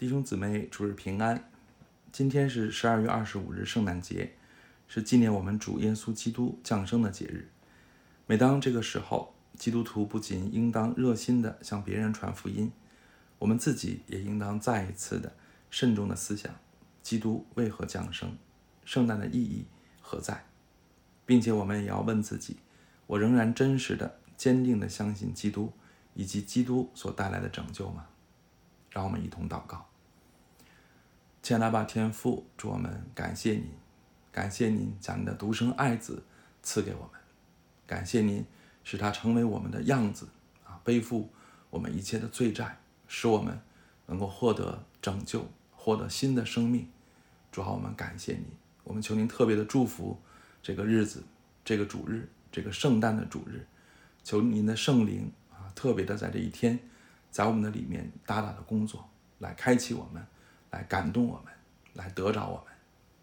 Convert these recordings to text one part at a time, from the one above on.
弟兄姊妹，主日平安。今天是十二月二十五日，圣诞节，是纪念我们主耶稣基督降生的节日。每当这个时候，基督徒不仅应当热心地向别人传福音，我们自己也应当再一次的慎重的思想：基督为何降生？圣诞的意义何在？并且我们也要问自己：我仍然真实的、坚定地相信基督以及基督所带来的拯救吗？让我们一同祷告。亲爱的爸天父，祝我们感谢您，感谢您将您的独生爱子赐给我们，感谢您使他成为我们的样子啊，背负我们一切的罪债，使我们能够获得拯救，获得新的生命。主好，我们感谢您，我们求您特别的祝福这个日子，这个主日，这个圣诞的主日，求您的圣灵啊，特别的在这一天，在我们的里面大大的工作，来开启我们。来感动我们，来得着我们，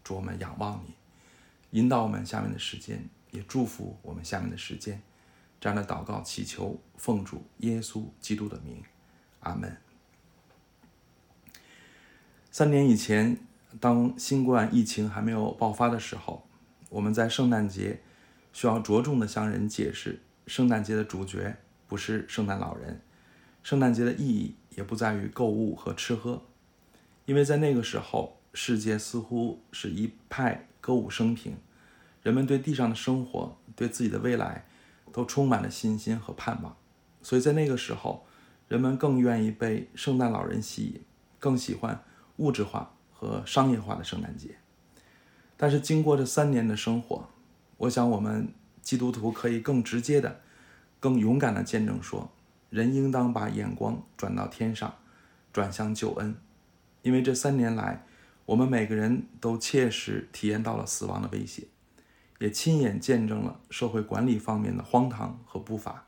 祝我们仰望你，引导我们下面的时间，也祝福我们下面的时间。这样的祷告祈求，奉主耶稣基督的名，阿门。三年以前，当新冠疫情还没有爆发的时候，我们在圣诞节需要着重的向人解释，圣诞节的主角不是圣诞老人，圣诞节的意义也不在于购物和吃喝。因为在那个时候，世界似乎是一派歌舞升平，人们对地上的生活、对自己的未来，都充满了信心和盼望，所以在那个时候，人们更愿意被圣诞老人吸引，更喜欢物质化和商业化的圣诞节。但是经过这三年的生活，我想我们基督徒可以更直接的、更勇敢的见证说，人应当把眼光转到天上，转向救恩。因为这三年来，我们每个人都切实体验到了死亡的威胁，也亲眼见证了社会管理方面的荒唐和不法，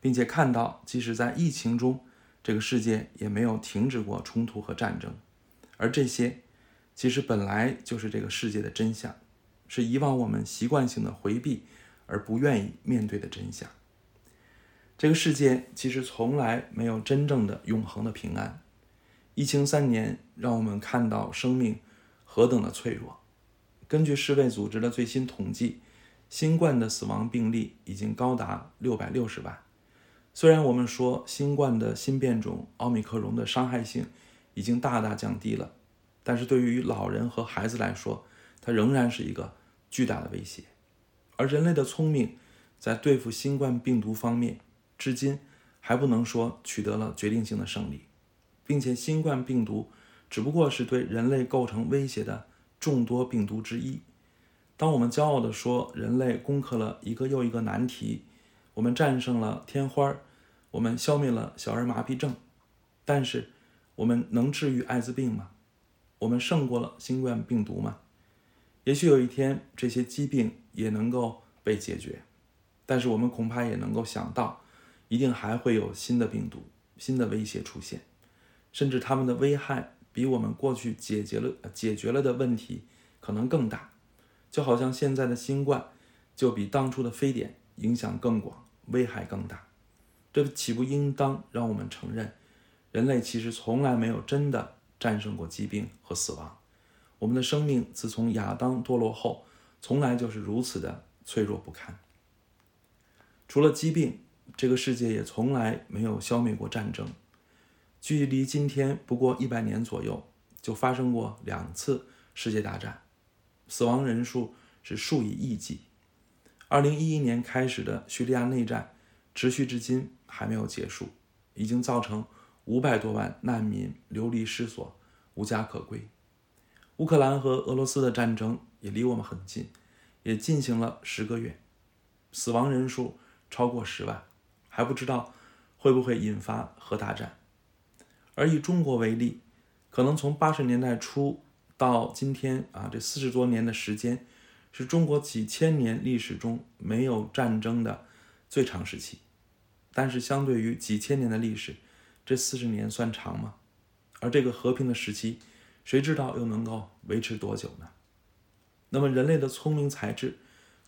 并且看到，即使在疫情中，这个世界也没有停止过冲突和战争，而这些，其实本来就是这个世界的真相，是以往我们习惯性的回避而不愿意面对的真相。这个世界其实从来没有真正的永恒的平安。疫情三年，让我们看到生命何等的脆弱。根据世卫组织的最新统计，新冠的死亡病例已经高达六百六十万。虽然我们说新冠的新变种奥密克戎的伤害性已经大大降低了，但是对于老人和孩子来说，它仍然是一个巨大的威胁。而人类的聪明，在对付新冠病毒方面，至今还不能说取得了决定性的胜利。并且，新冠病毒只不过是对人类构成威胁的众多病毒之一。当我们骄傲地说人类攻克了一个又一个难题，我们战胜了天花，我们消灭了小儿麻痹症，但是我们能治愈艾滋病吗？我们胜过了新冠病毒吗？也许有一天这些疾病也能够被解决，但是我们恐怕也能够想到，一定还会有新的病毒、新的威胁出现。甚至他们的危害比我们过去解决了解决了的问题可能更大，就好像现在的新冠就比当初的非典影响更广，危害更大。这岂不应当让我们承认，人类其实从来没有真的战胜过疾病和死亡？我们的生命自从亚当堕落后，从来就是如此的脆弱不堪。除了疾病，这个世界也从来没有消灭过战争。距离今天不过一百年左右，就发生过两次世界大战，死亡人数是数以亿计。二零一一年开始的叙利亚内战，持续至今还没有结束，已经造成五百多万难民流离失所、无家可归。乌克兰和俄罗斯的战争也离我们很近，也进行了十个月，死亡人数超过十万，还不知道会不会引发核大战。而以中国为例，可能从八十年代初到今天啊，这四十多年的时间，是中国几千年历史中没有战争的最长时期。但是，相对于几千年的历史，这四十年算长吗？而这个和平的时期，谁知道又能够维持多久呢？那么，人类的聪明才智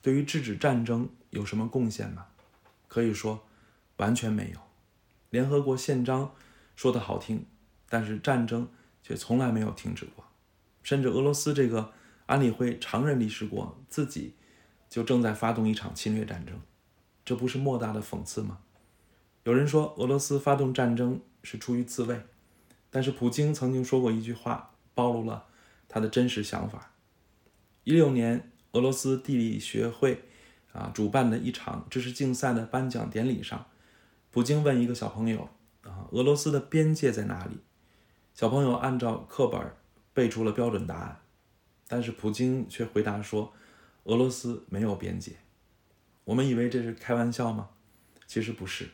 对于制止战争有什么贡献吗？可以说，完全没有。联合国宪章。说的好听，但是战争却从来没有停止过。甚至俄罗斯这个安理会常任理事国自己就正在发动一场侵略战争，这不是莫大的讽刺吗？有人说俄罗斯发动战争是出于自卫，但是普京曾经说过一句话，暴露了他的真实想法。一六年，俄罗斯地理学会啊主办的一场知识竞赛的颁奖典礼上，普京问一个小朋友啊，俄罗斯的边界在哪里？小朋友按照课本。背出了标准答案，但是普京却回答说：“俄罗斯没有边界。”我们以为这是开玩笑吗？其实不是。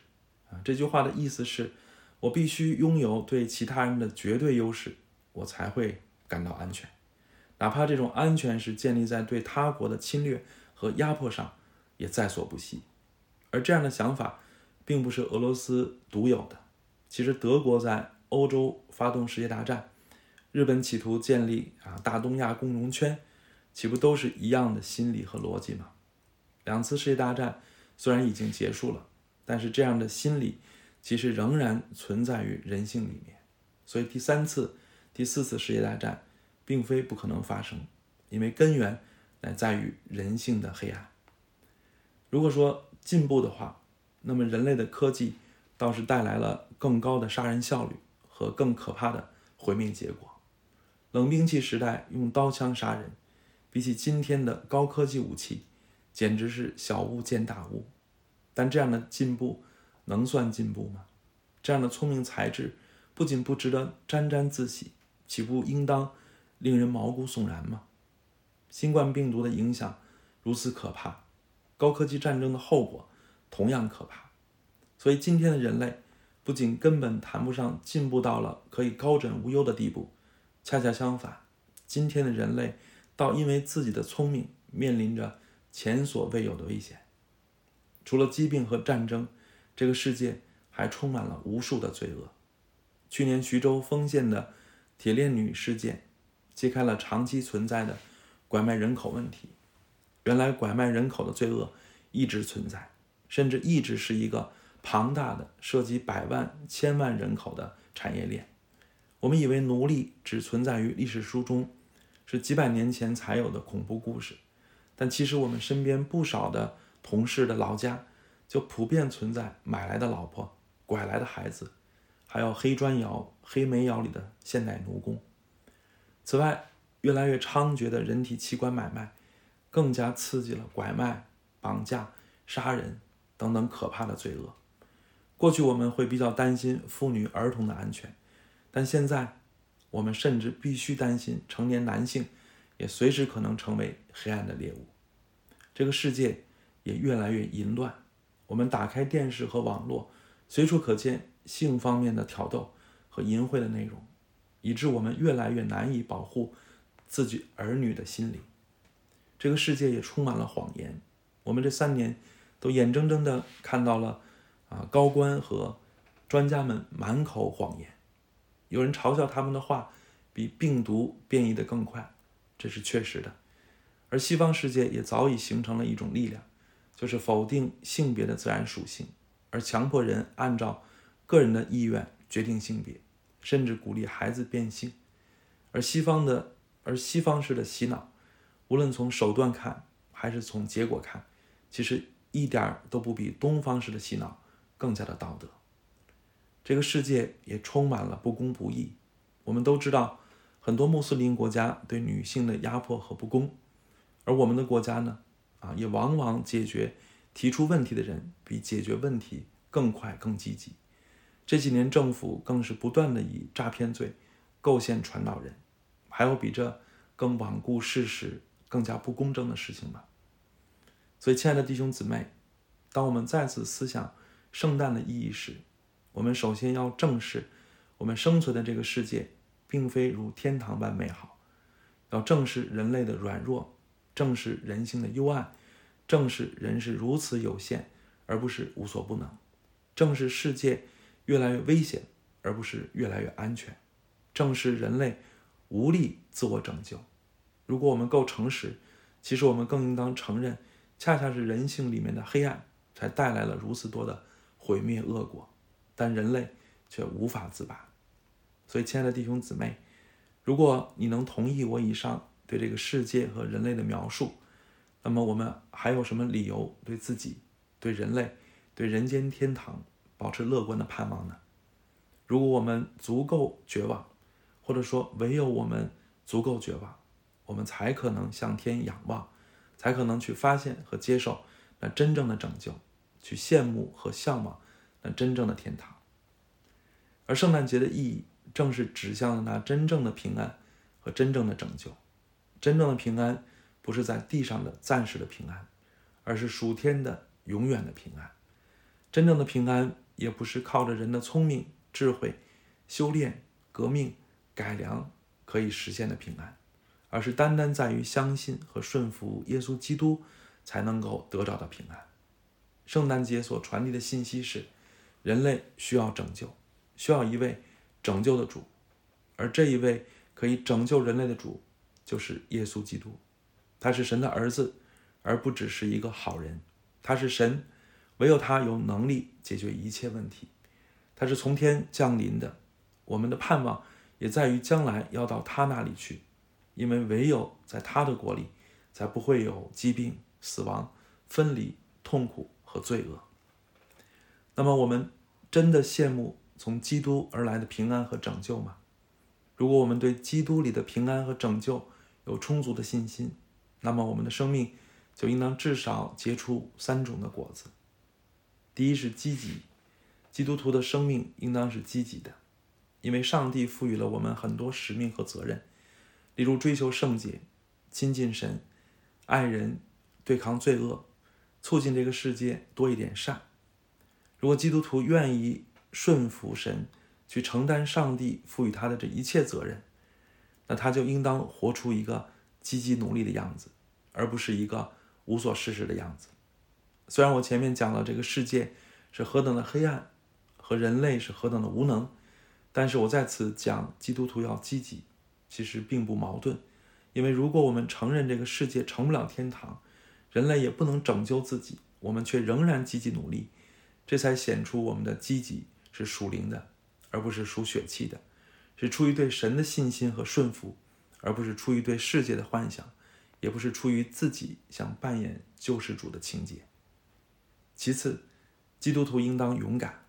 啊，这句话的意思是，我必须拥有对其他人的绝对优势，我才会感到安全，哪怕这种安全是建立在对他国的侵略和压迫上，也在所不惜。而这样的想法，并不是俄罗斯独有的。其实，德国在欧洲发动世界大战。日本企图建立啊大东亚共荣圈，岂不都是一样的心理和逻辑吗？两次世界大战虽然已经结束了，但是这样的心理其实仍然存在于人性里面。所以第三次、第四次世界大战并非不可能发生，因为根源乃在于人性的黑暗。如果说进步的话，那么人类的科技倒是带来了更高的杀人效率和更可怕的毁灭结果。冷兵器时代用刀枪杀人，比起今天的高科技武器，简直是小巫见大巫。但这样的进步能算进步吗？这样的聪明才智不仅不值得沾沾自喜，岂不应当令人毛骨悚然吗？新冠病毒的影响如此可怕，高科技战争的后果同样可怕。所以今天的人类不仅根本谈不上进步到了可以高枕无忧的地步。恰恰相反，今天的人类倒因为自己的聪明，面临着前所未有的危险。除了疾病和战争，这个世界还充满了无数的罪恶。去年徐州丰县的铁链女事件，揭开了长期存在的拐卖人口问题。原来拐卖人口的罪恶一直存在，甚至一直是一个庞大的、涉及百万、千万人口的产业链。我们以为奴隶只存在于历史书中，是几百年前才有的恐怖故事，但其实我们身边不少的同事的老家，就普遍存在买来的老婆、拐来的孩子，还有黑砖窑、黑煤窑里的现代奴工。此外，越来越猖獗的人体器官买卖，更加刺激了拐卖、绑架、杀人等等可怕的罪恶。过去我们会比较担心妇女儿童的安全。但现在，我们甚至必须担心成年男性也随时可能成为黑暗的猎物。这个世界也越来越淫乱，我们打开电视和网络，随处可见性方面的挑逗和淫秽的内容，以致我们越来越难以保护自己儿女的心灵。这个世界也充满了谎言，我们这三年都眼睁睁地看到了啊，高官和专家们满口谎言。有人嘲笑他们的话比病毒变异的更快，这是确实的。而西方世界也早已形成了一种力量，就是否定性别的自然属性，而强迫人按照个人的意愿决定性别，甚至鼓励孩子变性。而西方的而西方式的洗脑，无论从手段看还是从结果看，其实一点都不比东方式的洗脑更加的道德。这个世界也充满了不公不义。我们都知道，很多穆斯林国家对女性的压迫和不公，而我们的国家呢，啊，也往往解决提出问题的人比解决问题更快更积极。这几年政府更是不断的以诈骗罪构陷传道人，还有比这更罔顾事实、更加不公正的事情吗？所以，亲爱的弟兄姊妹，当我们再次思想圣诞的意义时，我们首先要正视，我们生存的这个世界，并非如天堂般美好。要正视人类的软弱，正视人性的幽暗，正视人是如此有限，而不是无所不能；正视世界越来越危险，而不是越来越安全；正视人类无力自我拯救。如果我们够诚实，其实我们更应当承认，恰恰是人性里面的黑暗，才带来了如此多的毁灭恶果。但人类却无法自拔，所以，亲爱的弟兄姊妹，如果你能同意我以上对这个世界和人类的描述，那么我们还有什么理由对自己、对人类、对人间天堂保持乐观的盼望呢？如果我们足够绝望，或者说唯有我们足够绝望，我们才可能向天仰望，才可能去发现和接受那真正的拯救，去羡慕和向往那真正的天堂。而圣诞节的意义，正是指向了那真正的平安和真正的拯救。真正的平安，不是在地上的暂时的平安，而是属天的永远的平安。真正的平安，也不是靠着人的聪明、智慧、修炼、革命、改良可以实现的平安。而是单单在于相信和顺服耶稣基督，才能够得着的平安。圣诞节所传递的信息是：人类需要拯救，需要一位拯救的主，而这一位可以拯救人类的主，就是耶稣基督。他是神的儿子，而不只是一个好人。他是神，唯有他有能力解决一切问题。他是从天降临的，我们的盼望也在于将来要到他那里去。因为唯有在他的国里，才不会有疾病、死亡、分离、痛苦和罪恶。那么，我们真的羡慕从基督而来的平安和拯救吗？如果我们对基督里的平安和拯救有充足的信心，那么我们的生命就应当至少结出三种的果子。第一是积极，基督徒的生命应当是积极的，因为上帝赋予了我们很多使命和责任。例如追求圣洁、亲近神、爱人、对抗罪恶、促进这个世界多一点善。如果基督徒愿意顺服神，去承担上帝赋予他的这一切责任，那他就应当活出一个积极努力的样子，而不是一个无所事事的样子。虽然我前面讲了这个世界是何等的黑暗，和人类是何等的无能，但是我在此讲基督徒要积极。其实并不矛盾，因为如果我们承认这个世界成不了天堂，人类也不能拯救自己，我们却仍然积极努力，这才显出我们的积极是属灵的，而不是属血气的，是出于对神的信心和顺服，而不是出于对世界的幻想，也不是出于自己想扮演救世主的情节。其次，基督徒应当勇敢，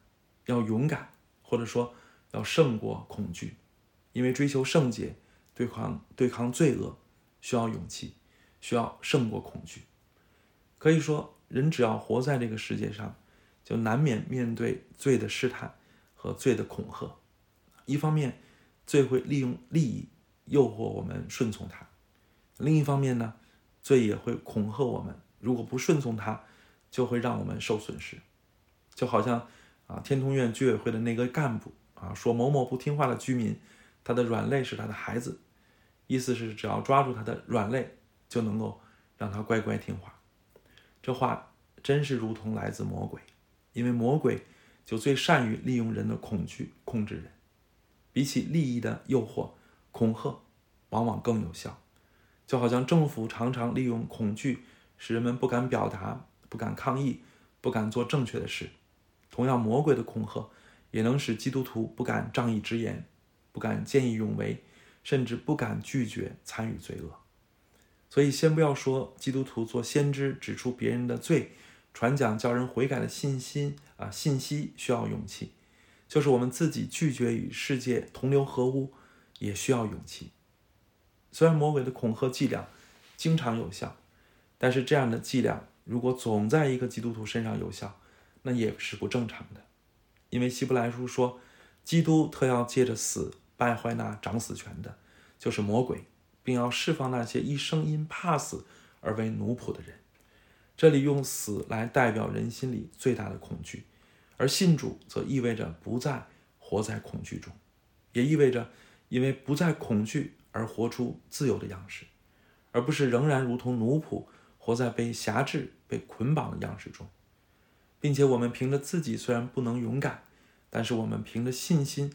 要勇敢，或者说要胜过恐惧，因为追求圣洁。对抗对抗罪恶，需要勇气，需要胜过恐惧。可以说，人只要活在这个世界上，就难免面对罪的试探和罪的恐吓。一方面，罪会利用利益诱惑我们顺从他；另一方面呢，罪也会恐吓我们，如果不顺从他，就会让我们受损失。就好像啊，天通苑居委会的那个干部啊，说某某不听话的居民。他的软肋是他的孩子，意思是只要抓住他的软肋，就能够让他乖乖听话。这话真是如同来自魔鬼，因为魔鬼就最善于利用人的恐惧控制人。比起利益的诱惑，恐吓往往更有效。就好像政府常常利用恐惧，使人们不敢表达、不敢抗议、不敢做正确的事。同样，魔鬼的恐吓也能使基督徒不敢仗义直言。不敢见义勇为，甚至不敢拒绝参与罪恶。所以，先不要说基督徒做先知，指出别人的罪，传讲叫人悔改的信心啊，信息需要勇气；就是我们自己拒绝与世界同流合污，也需要勇气。虽然魔鬼的恐吓伎俩经常有效，但是这样的伎俩如果总在一个基督徒身上有效，那也是不正常的。因为希伯来书说，基督特要借着死。败坏那掌死权的，就是魔鬼，并要释放那些一生因怕死而为奴仆的人。这里用死来代表人心里最大的恐惧，而信主则意味着不再活在恐惧中，也意味着因为不再恐惧而活出自由的样式，而不是仍然如同奴仆活在被辖制、被捆绑的样式中，并且我们凭着自己虽然不能勇敢，但是我们凭着信心。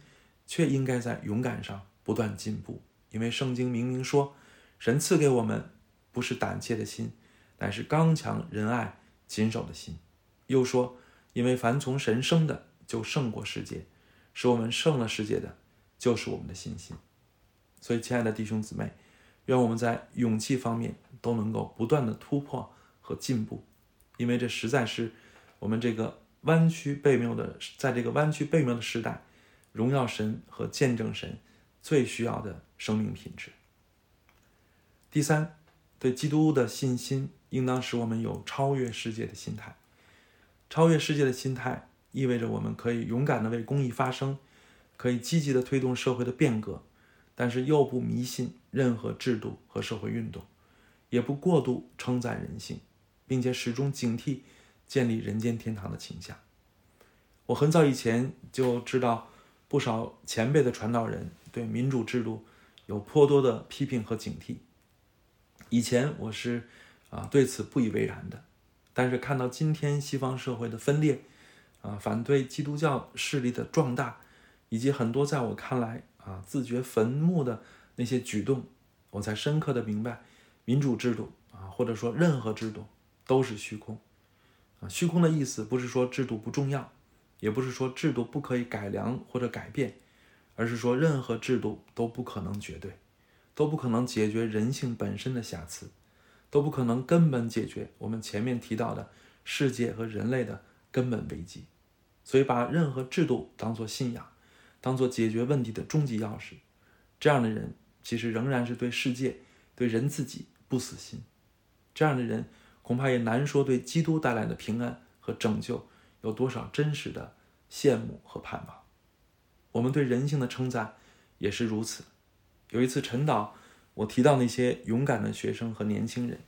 却应该在勇敢上不断进步，因为圣经明明说，神赐给我们不是胆怯的心，乃是刚强仁爱谨守的心。又说，因为凡从神生的就胜过世界，使我们胜了世界的，就是我们的信心。所以，亲爱的弟兄姊妹，愿我们在勇气方面都能够不断的突破和进步，因为这实在是我们这个弯曲背谬的，在这个弯曲背谬的时代，荣耀神和见证神最需要的生命品质。第三，对基督的信心应当使我们有超越世界的心态。超越世界的心态意味着我们可以勇敢地为公益发声，可以积极地推动社会的变革，但是又不迷信任何制度和社会运动，也不过度称赞人性，并且始终警惕建立人间天堂的倾向。我很早以前就知道，不少前辈的传道人对民主制度有颇多的批评和警惕。以前我是啊对此不以为然的，但是看到今天西方社会的分裂，啊反对基督教势力的壮大，以及很多在我看来啊自掘坟墓的那些举动，我才深刻的明白，民主制度啊或者说任何制度都是虚空，啊虚空的意思不是说制度不重要，也不是说制度不可以改良或者改变，而是说任何制度都不可能绝对。都不可能解决人性本身的瑕疵，都不可能根本解决我们前面提到的世界和人类的根本危机。所以，把任何制度当作信仰，当做解决问题的终极钥匙，这样的人其实仍然是对世界、对人自己不死心。这样的人恐怕也难说对基督带来的平安和拯救有多少真实的羡慕和盼望。我们对人性的称赞也是如此。有一次晨祷，我提到那些勇敢的学生和年轻人，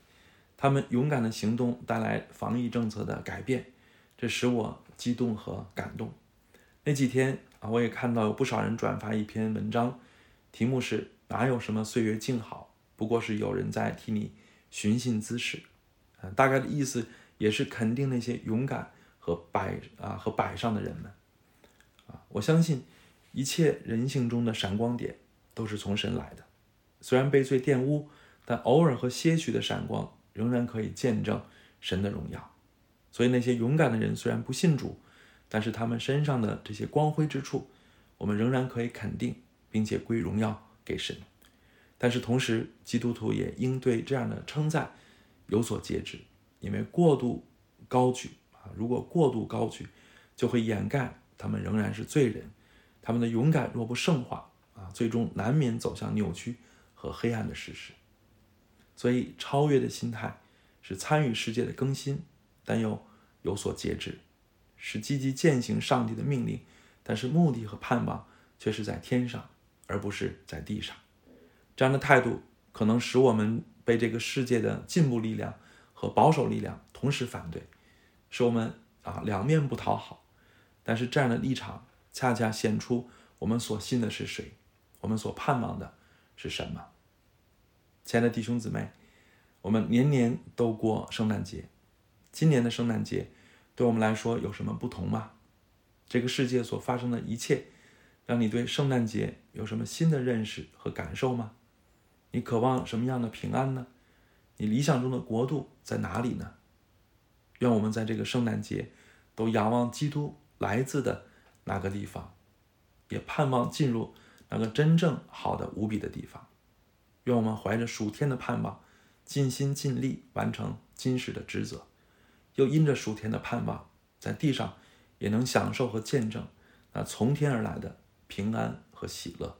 他们勇敢的行动带来防疫政策的改变，这使我激动和感动。那几天啊，我也看到有不少人转发一篇文章，题目是“哪有什么岁月静好，不过是有人在替你寻衅滋事”。啊，大概的意思也是肯定那些勇敢和摆啊和摆上的人们。啊，我相信一切人性中的闪光点。都是从神来的，虽然被罪玷污，但偶尔和些许的闪光仍然可以见证神的荣耀。所以那些勇敢的人虽然不信主，但是他们身上的这些光辉之处，我们仍然可以肯定，并且归荣耀给神。但是同时，基督徒也应对这样的称赞有所节制，因为过度高举啊，如果过度高举，就会掩盖他们仍然是罪人。他们的勇敢若不圣化。啊，最终难免走向扭曲和黑暗的事实。所以，超越的心态是参与世界的更新，但又有所节制；是积极践行上帝的命令，但是目的和盼望却是在天上，而不是在地上。这样的态度可能使我们被这个世界的进步力量和保守力量同时反对，使我们啊两面不讨好。但是，这样的立场恰恰显出我们所信的是谁。我们所盼望的是什么？亲爱的弟兄姊妹，我们年年都过圣诞节，今年的圣诞节对我们来说有什么不同吗？这个世界所发生的一切，让你对圣诞节有什么新的认识和感受吗？你渴望什么样的平安呢？你理想中的国度在哪里呢？愿我们在这个圣诞节都仰望基督来自的那个地方，也盼望进入。那个真正好的无比的地方，愿我们怀着属天的盼望，尽心尽力完成今世的职责，又因着属天的盼望，在地上也能享受和见证那从天而来的平安和喜乐。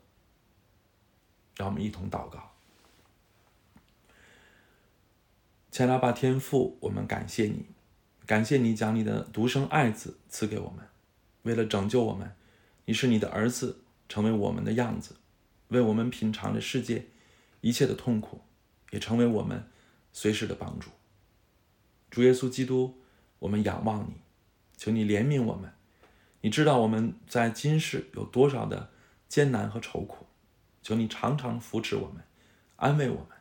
让我们一同祷告，前来吧，天父，我们感谢你，感谢你将你的独生爱子赐给我们，为了拯救我们，你是你的儿子。成为我们的样子，为我们品尝着世界一切的痛苦，也成为我们随时的帮助。主耶稣基督，我们仰望你，求你怜悯我们。你知道我们在今世有多少的艰难和愁苦，求你常常扶持我们，安慰我们，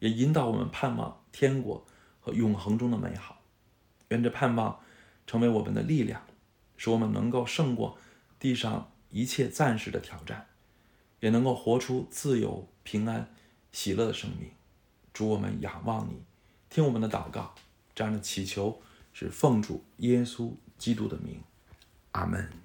也引导我们盼望天国和永恒中的美好。愿这盼望成为我们的力量，使我们能够胜过地上。一切暂时的挑战，也能够活出自由、平安、喜乐的生命。主，我们仰望你，听我们的祷告。这样的祈求是奉主耶稣基督的名，阿门。